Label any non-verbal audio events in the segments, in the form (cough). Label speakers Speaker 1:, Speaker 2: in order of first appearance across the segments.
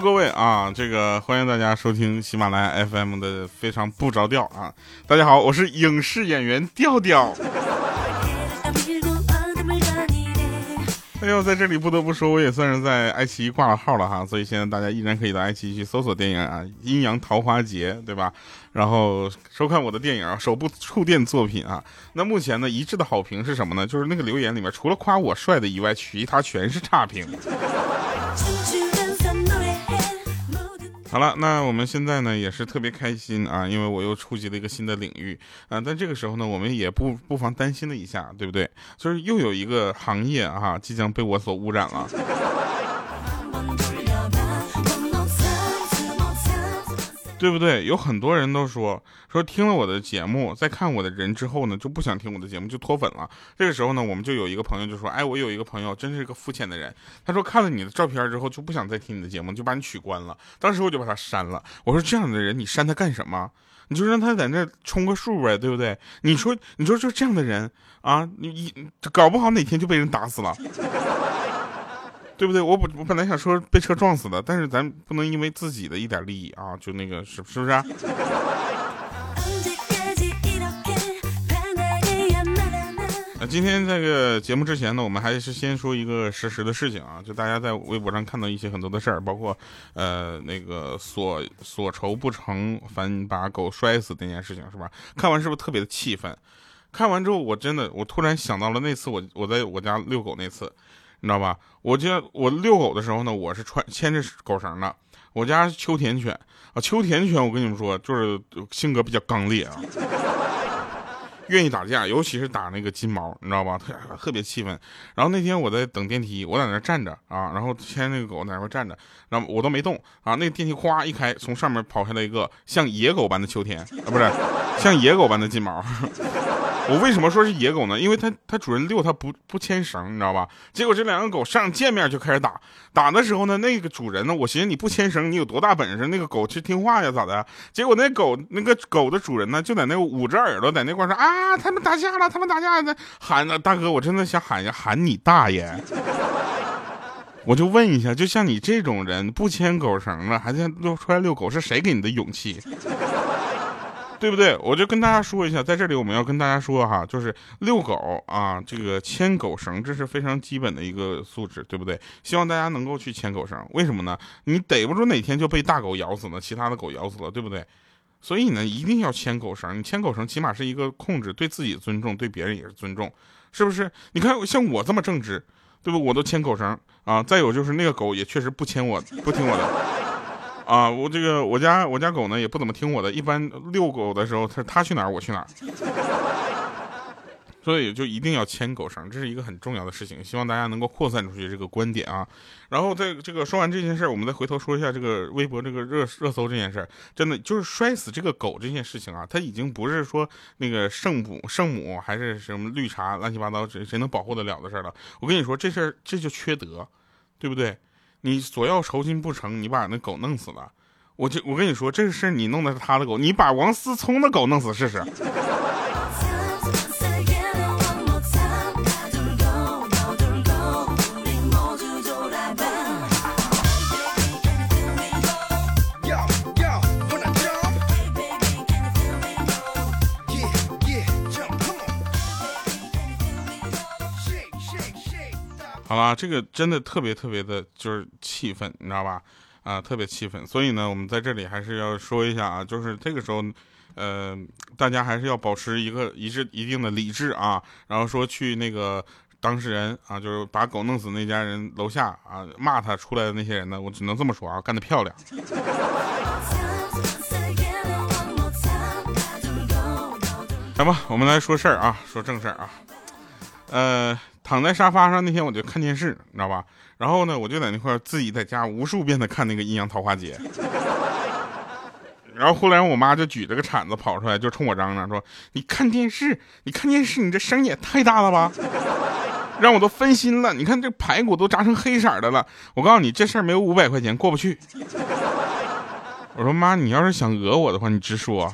Speaker 1: 各位啊，这个欢迎大家收听喜马拉雅 FM 的非常不着调啊，大家好，我是影视演员调调。哎呦，在这里不得不说，我也算是在爱奇艺挂了号了哈，所以现在大家依然可以到爱奇艺去搜索电影啊，《阴阳桃花劫》，对吧？然后收看我的电影首部触电作品啊。那目前呢，一致的好评是什么呢？就是那个留言里面，除了夸我帅的以外，其他全是差评。好了，那我们现在呢也是特别开心啊，因为我又触及了一个新的领域啊。但这个时候呢，我们也不不妨担心了一下，对不对？就是又有一个行业啊，即将被我所污染了。对不对？有很多人都说说听了我的节目，在看我的人之后呢，就不想听我的节目，就脱粉了。这个时候呢，我们就有一个朋友就说：“哎，我有一个朋友，真是个肤浅的人。他说看了你的照片之后，就不想再听你的节目，就把你取关了。当时我就把他删了。我说这样的人，你删他干什么？你就让他在那充个数呗，对不对？你说，你说就这样的人啊，你你搞不好哪天就被人打死了。”对不对？我本我本来想说被车撞死的，但是咱不能因为自己的一点利益啊，就那个是是不是？那今天这个节目之前呢，我们还是先说一个实时的事情啊，就大家在微博上看到一些很多的事儿，包括呃那个所所愁不成，反把狗摔死那件事情，是吧？看完是不是特别的气愤？看完之后，我真的我突然想到了那次我我在我家遛狗那次。你知道吧？我家我遛狗的时候呢，我是穿牵着狗绳的。我家秋田犬啊，秋田犬，我跟你们说，就是性格比较刚烈啊，(laughs) 愿意打架，尤其是打那个金毛，你知道吧？特特别气愤。然后那天我在等电梯，我在那站着啊，然后牵那个狗在那块站着，然后我都没动啊。那个电梯哗一开，从上面跑下来一个像野狗般的秋田啊，不是像野狗般的金毛。我为什么说是野狗呢？因为它它主人遛它不不牵绳，你知道吧？结果这两个狗上见面就开始打，打的时候呢，那个主人呢，我寻思你不牵绳，你有多大本事？那个狗去听话呀，咋的？结果那狗那个狗的主人呢，就在那捂着耳朵在那块说啊，他们打架了，他们打架了，喊大哥，我真的想喊一下，喊你大爷！我就问一下，就像你这种人不牵狗绳了，还在遛出来遛狗，是谁给你的勇气？对不对？我就跟大家说一下，在这里我们要跟大家说哈，就是遛狗啊，这个牵狗绳，这是非常基本的一个素质，对不对？希望大家能够去牵狗绳，为什么呢？你逮不住哪天就被大狗咬死了，其他的狗咬死了，对不对？所以呢，一定要牵狗绳。你牵狗绳，起码是一个控制，对自己尊重，对别人也是尊重，是不是？你看像我这么正直，对不？我都牵狗绳啊。再有就是那个狗也确实不牵我，不听我的。啊，我这个我家我家狗呢也不怎么听我的，一般遛狗的时候，它它去哪儿我去哪儿，(laughs) 所以就一定要牵狗绳，这是一个很重要的事情，希望大家能够扩散出去这个观点啊。然后在这个说完这件事我们再回头说一下这个微博这个热热搜这件事真的就是摔死这个狗这件事情啊，它已经不是说那个圣母圣母还是什么绿茶乱七八糟谁谁能保护得了的事了。我跟你说这事儿这就缺德，对不对？你索要酬金不成，你把那狗弄死了，我就我跟你说，这个事你弄的是他的狗，你把王思聪的狗弄死试试。好了，这个真的特别特别的，就是气愤，你知道吧？啊，特别气愤。所以呢，我们在这里还是要说一下啊，就是这个时候，呃，大家还是要保持一个一致一定的理智啊。然后说去那个当事人啊，就是把狗弄死那家人楼下啊，骂他出来的那些人呢，我只能这么说啊，干得漂亮。来吧，我们来说事儿啊，说正事儿啊，呃。躺在沙发上那天我就看电视，你知道吧？然后呢，我就在那块自己在家无数遍的看那个《阴阳桃花劫》。然后后来我妈就举着个铲子跑出来，就冲我嚷嚷说：“你看电视，你看电视，你这声也太大了吧！让我都分心了。你看这排骨都炸成黑色的了。我告诉你，这事儿没有五百块钱过不去。(laughs) ”我说：“妈，你要是想讹我的话，你直说。”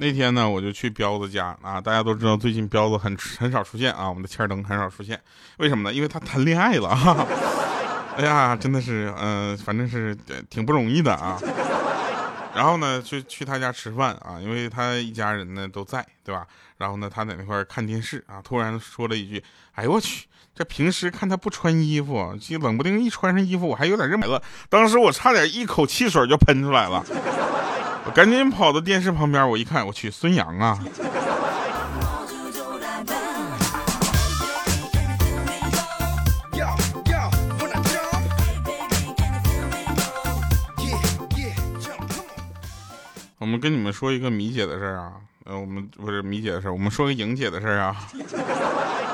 Speaker 1: 那天呢，我就去彪子家啊，大家都知道最近彪子很很少出现啊，我们的欠灯很少出现，为什么呢？因为他谈恋爱了啊！哎呀，真的是，嗯，反正是挺不容易的啊。然后呢，去去他家吃饭啊，因为他一家人呢都在，对吧？然后呢，他在那块看电视啊，突然说了一句：“哎呦我去，这平时看他不穿衣服，这冷不丁一穿上衣服，我还有点认不了。”当时我差点一口汽水就喷出来了，赶紧跑到电视旁边，我一看，我去，孙杨啊！我们跟你们说一个米姐的事儿啊，呃，我们不是米姐的事儿，我们说个莹姐的事儿啊。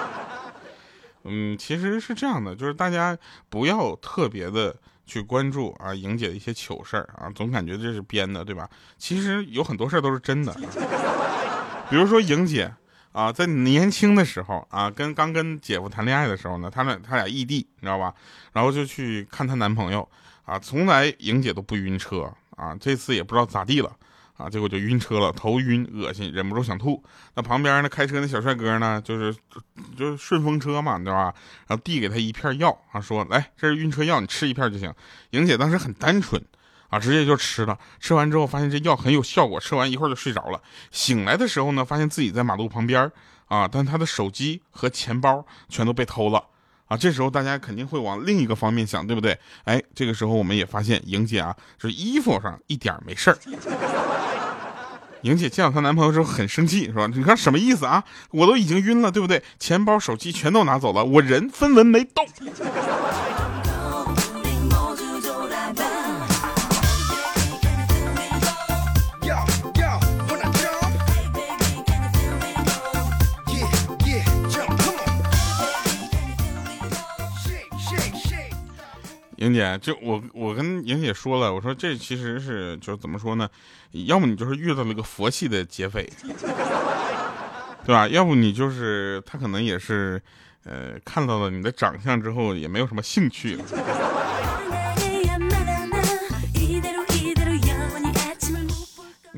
Speaker 1: (laughs) 嗯，其实是这样的，就是大家不要特别的去关注啊莹姐的一些糗事儿啊，总感觉这是编的，对吧？其实有很多事儿都是真的。比如说莹姐啊，在年轻的时候啊，跟刚跟姐夫谈恋爱的时候呢，他俩他俩异地，你知道吧？然后就去看她男朋友啊，从来莹姐都不晕车啊，这次也不知道咋地了。啊，结果就晕车了，头晕恶心，忍不住想吐。那旁边呢，开车那小帅哥呢，就是就是顺风车嘛，对吧？然后递给他一片药，啊，说来，这是晕车药，你吃一片就行。莹姐当时很单纯，啊，直接就吃了。吃完之后发现这药很有效果，吃完一会儿就睡着了。醒来的时候呢，发现自己在马路旁边，啊，但他的手机和钱包全都被偷了。啊，这时候大家肯定会往另一个方面想，对不对？哎，这个时候我们也发现莹姐啊，是衣服上一点没事儿。莹姐见到她男朋友之后很生气，是吧？你看什么意思啊？我都已经晕了，对不对？钱包、手机全都拿走了，我人分文没动。莹姐，就我我跟莹姐说了，我说这其实是就是怎么说呢？要么你就是遇到了个佛系的劫匪，对吧？要不你就是他可能也是，呃，看到了你的长相之后也没有什么兴趣了。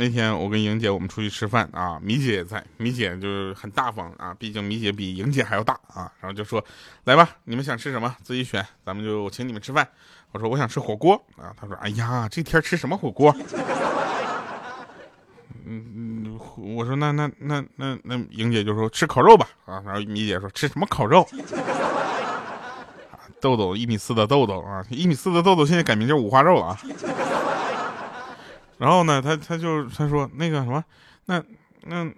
Speaker 1: 那天我跟莹姐我们出去吃饭啊，米姐也在，米姐就是很大方啊，毕竟米姐比莹姐还要大啊，然后就说来吧，你们想吃什么自己选，咱们就请你们吃饭。我说我想吃火锅啊，她说哎呀，这天吃什么火锅？(laughs) 嗯嗯，我说那那那那那莹姐就说吃烤肉吧啊，然后米姐说吃什么烤肉？(laughs) 豆豆一米四的豆豆啊，一米四的豆豆现在改名叫五花肉啊。然后呢，他他就他说那个什么，那那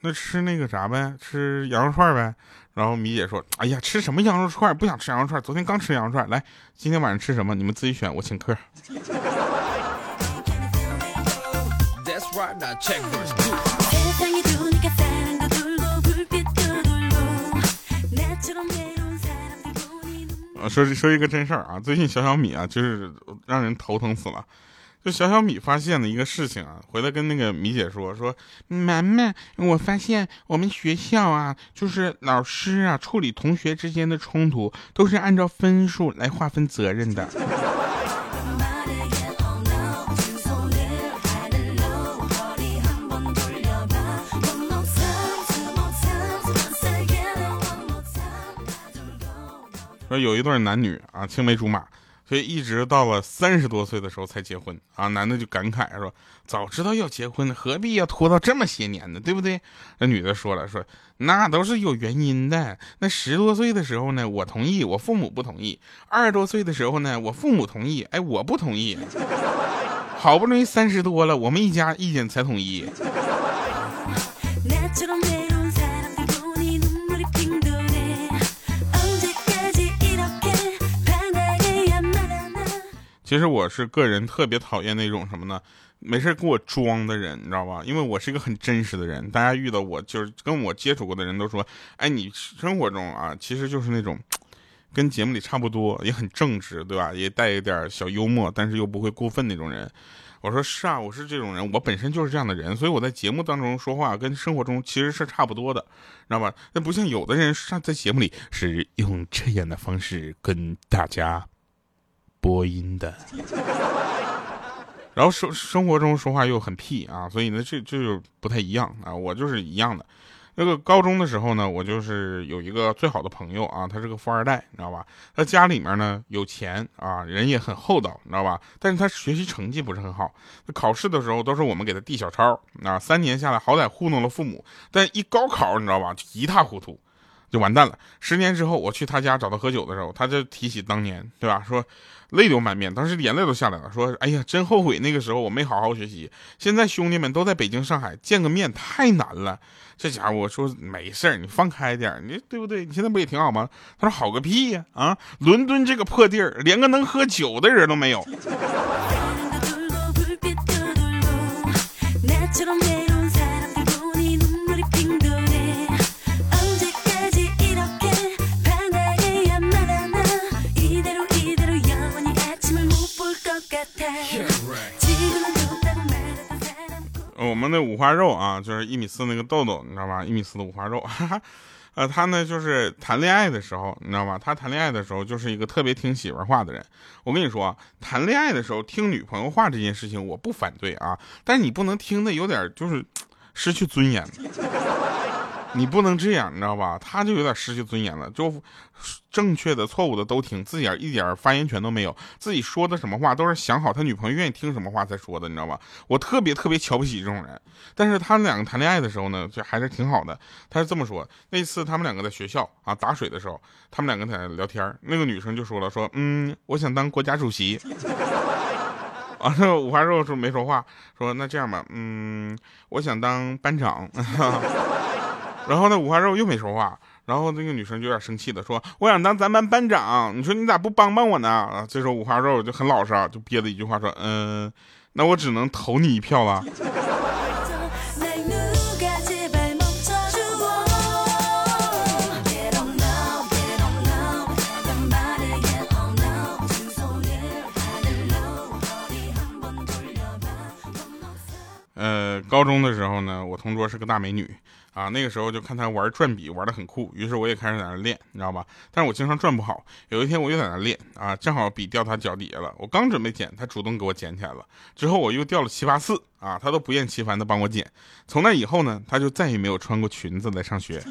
Speaker 1: 那吃那个啥呗，吃羊肉串呗。然后米姐说，哎呀，吃什么羊肉串？不想吃羊肉串，昨天刚吃羊肉串。来，今天晚上吃什么？你们自己选，我请客。说说一个真事儿啊，最近小小米啊，就是让人头疼死了。就小小米发现了一个事情啊，回来跟那个米姐说说，楠楠，我发现我们学校啊，就是老师啊，处理同学之间的冲突都是按照分数来划分责任的。说有一对男女啊，青梅竹马。所以一直到了三十多岁的时候才结婚啊，男的就感慨说：“早知道要结婚，何必要拖到这么些年呢？对不对？”那女的说了：“说那都是有原因的。那十多岁的时候呢，我同意，我父母不同意；二十多岁的时候呢，我父母同意，哎，我不同意。好不容易三十多了，我们一家意见才统一。”其实我是个人特别讨厌那种什么呢？没事给我装的人，你知道吧？因为我是一个很真实的人，大家遇到我就是跟我接触过的人都说，哎，你生活中啊，其实就是那种跟节目里差不多，也很正直，对吧？也带一点小幽默，但是又不会过分那种人。我说是啊，我是这种人，我本身就是这样的人，所以我在节目当中说话跟生活中其实是差不多的，知道吧？那不像有的人上在节目里是用这样的方式跟大家。播音的，然后生生活中说话又很屁啊，所以呢，这这就不太一样啊。我就是一样的。那个高中的时候呢，我就是有一个最好的朋友啊，他是个富二代，你知道吧？他家里面呢有钱啊，人也很厚道，你知道吧？但是他学习成绩不是很好，考试的时候都是我们给他递小抄啊。三年下来，好歹糊弄了父母，但一高考，你知道吧，就一塌糊涂。就完蛋了。十年之后，我去他家找他喝酒的时候，他就提起当年，对吧？说泪流满面，当时眼泪都下来了。说：“哎呀，真后悔那个时候我没好好学习。现在兄弟们都在北京、上海，见个面太难了。这家伙，我说没事，你放开点，你对不对？你现在不也挺好吗？”他说：“好个屁呀！啊，伦敦这个破地儿，连个能喝酒的人都没有。” (laughs) (laughs) 我们的五花肉啊，就是一米四那个豆豆，你知道吧？一米四的五花肉，呃，他呢就是谈恋爱的时候，你知道吧？他谈恋爱的时候就是一个特别听媳妇话的人。我跟你说，谈恋爱的时候听女朋友话这件事情，我不反对啊，但是你不能听的有点就是失去尊严。你不能这样，你知道吧？他就有点失去尊严了，就正确的、错误的都听，自己一点发言权都没有。自己说的什么话都是想好他女朋友愿意听什么话才说的，你知道吧？我特别特别瞧不起这种人。但是他们两个谈恋爱的时候呢，就还是挺好的。他是这么说：那次他们两个在学校啊打水的时候，他们两个在聊天，那个女生就说了：说嗯，我想当国家主席。(laughs) 完了，五花肉说没说话，说那这样吧，嗯，我想当班长。(laughs) 然后呢，五花肉又没说话，然后那个女生就有点生气的说：“我想当咱班班长，你说你咋不帮帮我呢？”啊，这时候五花肉就很老实啊，就憋了一句话说：“嗯，那我只能投你一票了。”呃，高中的时候呢，我同桌是个大美女啊。那个时候就看他玩转笔玩的很酷，于是我也开始在那练，你知道吧？但是我经常转不好。有一天我又在那练啊，正好笔掉他脚底下了，我刚准备捡，他主动给我捡起来了。之后我又掉了七八次啊，他都不厌其烦的帮我捡。从那以后呢，他就再也没有穿过裙子来上学。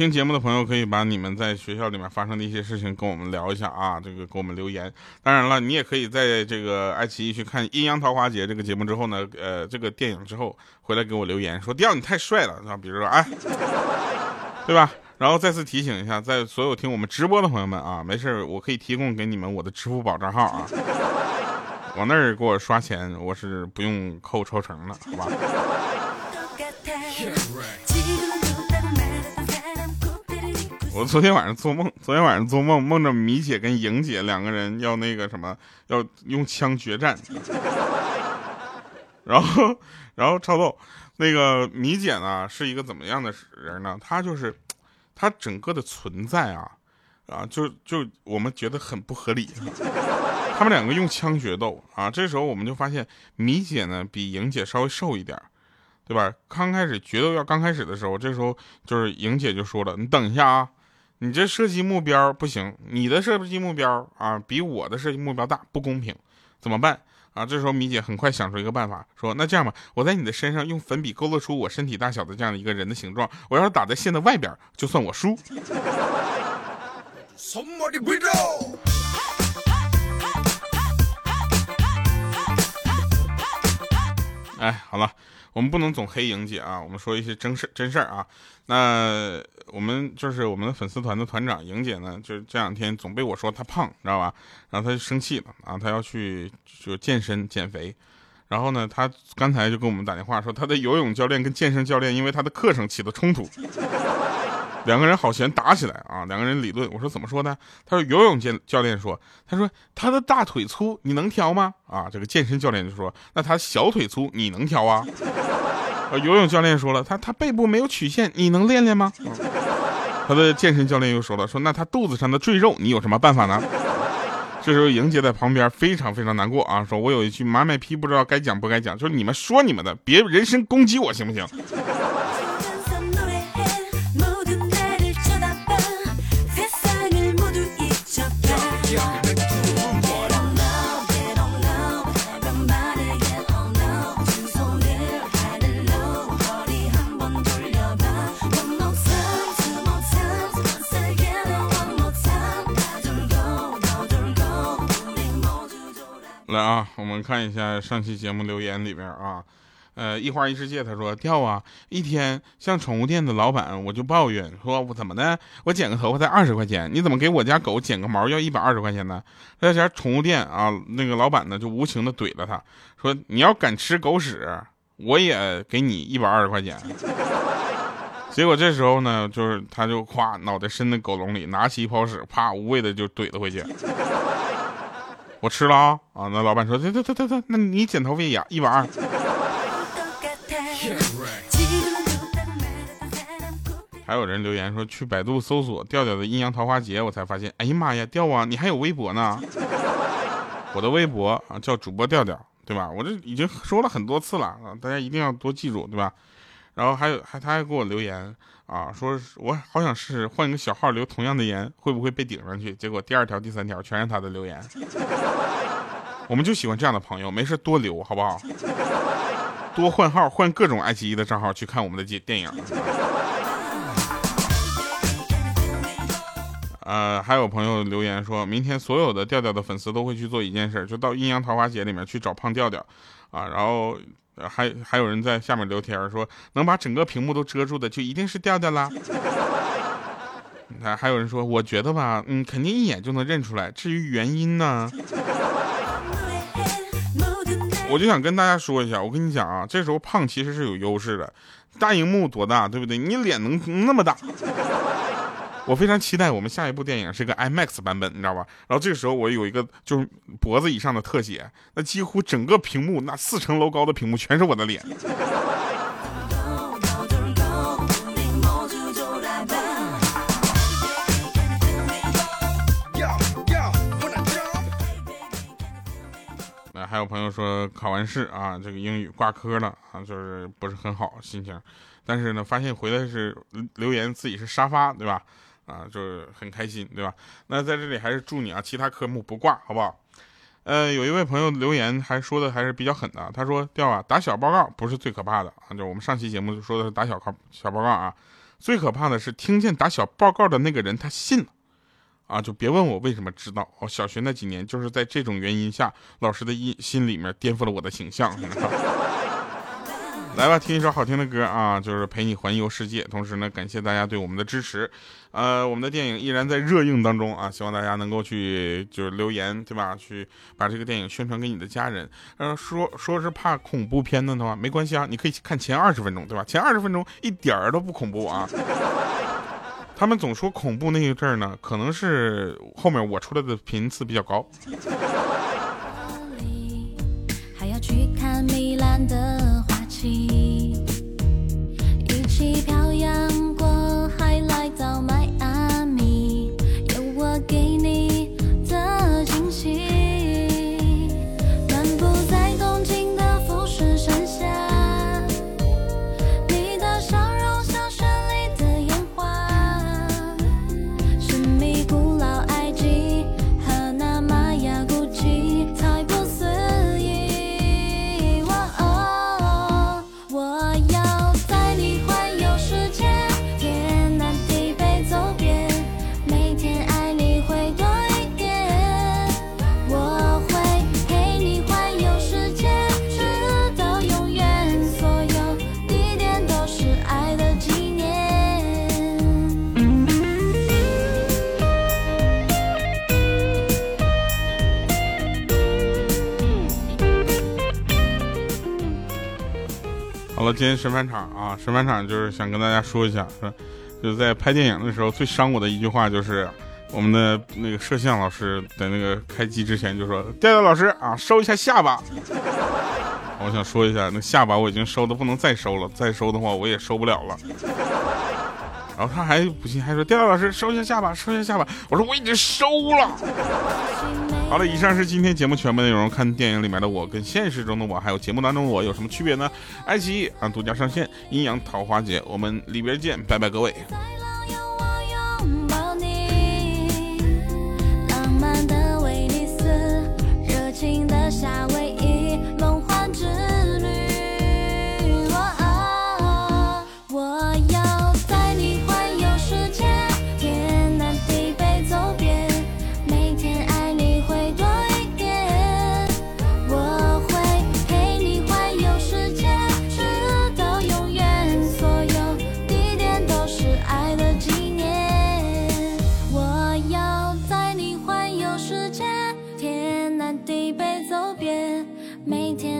Speaker 1: 听节目的朋友可以把你们在学校里面发生的一些事情跟我们聊一下啊，这个给我们留言。当然了，你也可以在这个爱奇艺去看《阴阳桃花节》这个节目之后呢，呃，这个电影之后回来给我留言说：“调你太帅了。”啊，比如说哎，(laughs) 对吧？然后再次提醒一下，在所有听我们直播的朋友们啊，没事我可以提供给你们我的支付宝账号啊，往那儿给我刷钱，我是不用扣抽成的，好吧？我昨天晚上做梦，昨天晚上做梦，梦着米姐跟莹姐两个人要那个什么，要用枪决战。(laughs) 然后，然后超逗，那个米姐呢是一个怎么样的人呢？她就是，她整个的存在啊，啊，就就我们觉得很不合理。他们两个用枪决斗啊，这时候我们就发现米姐呢比莹姐稍微瘦一点，对吧？刚开始决斗要刚开始的时候，这时候就是莹姐就说了：“你等一下啊。”你这射击目标不行，你的射击目标啊比我的射击目标大，不公平，怎么办啊？这时候米姐很快想出一个办法，说那这样吧，我在你的身上用粉笔勾勒出我身体大小的这样的一个人的形状，我要是打在线的外边，就算我输。哎，好了。我们不能总黑莹姐啊，我们说一些真事真事儿啊。那我们就是我们的粉丝团的团长莹姐呢，就这两天总被我说她胖，知道吧？然后她就生气了啊，她要去就健身减肥。然后呢，她刚才就跟我们打电话说，她的游泳教练跟健身教练因为她的课程起了冲突。两个人好悬打起来啊！两个人理论，我说怎么说呢？他说游泳健教练说，他说他的大腿粗，你能调吗？啊，这个健身教练就说，那他小腿粗，你能调啊？(laughs) 游泳教练说了，他他背部没有曲线，你能练练吗？他的健身教练又说了，说那他肚子上的赘肉，你有什么办法呢？这时候莹姐在旁边非常非常难过啊，说我有一句马卖批不知道该讲不该讲，就是你们说你们的，别人身攻击我行不行？啊我们看一下上期节目留言里边啊。呃，一花一世界，他说掉啊，一天像宠物店的老板，我就抱怨说，我怎么的，我剪个头发才二十块钱，你怎么给我家狗剪个毛要一百二十块钱呢？那家宠物店啊，那个老板呢就无情的怼了他，说你要敢吃狗屎，我也给你一百二十块钱。(laughs) 结果这时候呢，就是他就咵脑袋伸在狗笼里，拿起一泡屎，啪无畏的就怼了回去。我吃了啊啊！那老板说，对对对对对，那你剪头发也一百二。(laughs) 还有人留言说去百度搜索调调的阴阳桃花劫，我才发现，哎呀妈呀，调啊，你还有微博呢！(laughs) 我的微博啊叫主播调调，对吧？我这已经说了很多次了啊，大家一定要多记住，对吧？然后还有还他还给我留言啊，说我好想试试换一个小号留同样的言，会不会被顶上去？结果第二条、第三条全是他的留言。(laughs) 我们就喜欢这样的朋友，没事多留，好不好？多换号，换各种爱奇艺的账号去看我们的电电影。呃，还有朋友留言说，明天所有的调调的粉丝都会去做一件事，就到阴阳桃花节里面去找胖调调，啊，然后还还有人在下面聊天说，能把整个屏幕都遮住的就一定是调调啦。你 (laughs) 看，还有人说，我觉得吧，嗯，肯定一眼就能认出来，至于原因呢？我就想跟大家说一下，我跟你讲啊，这时候胖其实是有优势的，大荧幕多大，对不对？你脸能那么大。我非常期待我们下一部电影是个 IMAX 版本，你知道吧？然后这个时候我有一个就是脖子以上的特写，那几乎整个屏幕那四层楼高的屏幕全是我的脸。那还有朋友说考完试啊，这个英语挂科了啊，就是不是很好心情，但是呢，发现回来是留言自己是沙发，对吧？啊，就是很开心，对吧？那在这里还是祝你啊，其他科目不挂，好不好？呃，有一位朋友留言还说的还是比较狠的，他说：“调啊，打小报告不是最可怕的啊，就我们上期节目就说的是打小报小报告啊，最可怕的是听见打小报告的那个人他信了，啊，就别问我为什么知道，哦，小学那几年就是在这种原因下，老师的心心里面颠覆了我的形象。” (laughs) 来吧，听一首好听的歌啊，就是陪你环游世界。同时呢，感谢大家对我们的支持。呃，我们的电影依然在热映当中啊，希望大家能够去就是留言，对吧？去把这个电影宣传给你的家人。呃，说说是怕恐怖片的话，没关系啊，你可以看前二十分钟，对吧？前二十分钟一点儿都不恐怖啊。(laughs) 他们总说恐怖那一阵儿呢，可能是后面我出来的频次比较高。今天神返场啊！神返场就是想跟大家说一下，是就是在拍电影的时候最伤我的一句话，就是我们的那个摄像老师在那个开机之前就说：“调调老师啊，收一下下巴。”我想说一下，那下巴我已经收的不能再收了，再收的话我也收不了了。然后他还不信，还说：“调调老师收一下下巴，收一下下巴。”我说：“我已经收了。”好了，以上是今天节目全部内容。看电影里面的我跟现实中的我，还有节目当中的我有什么区别呢？爱奇艺啊独家上线《阴阳桃花劫》，我们里边见，拜拜各位。每天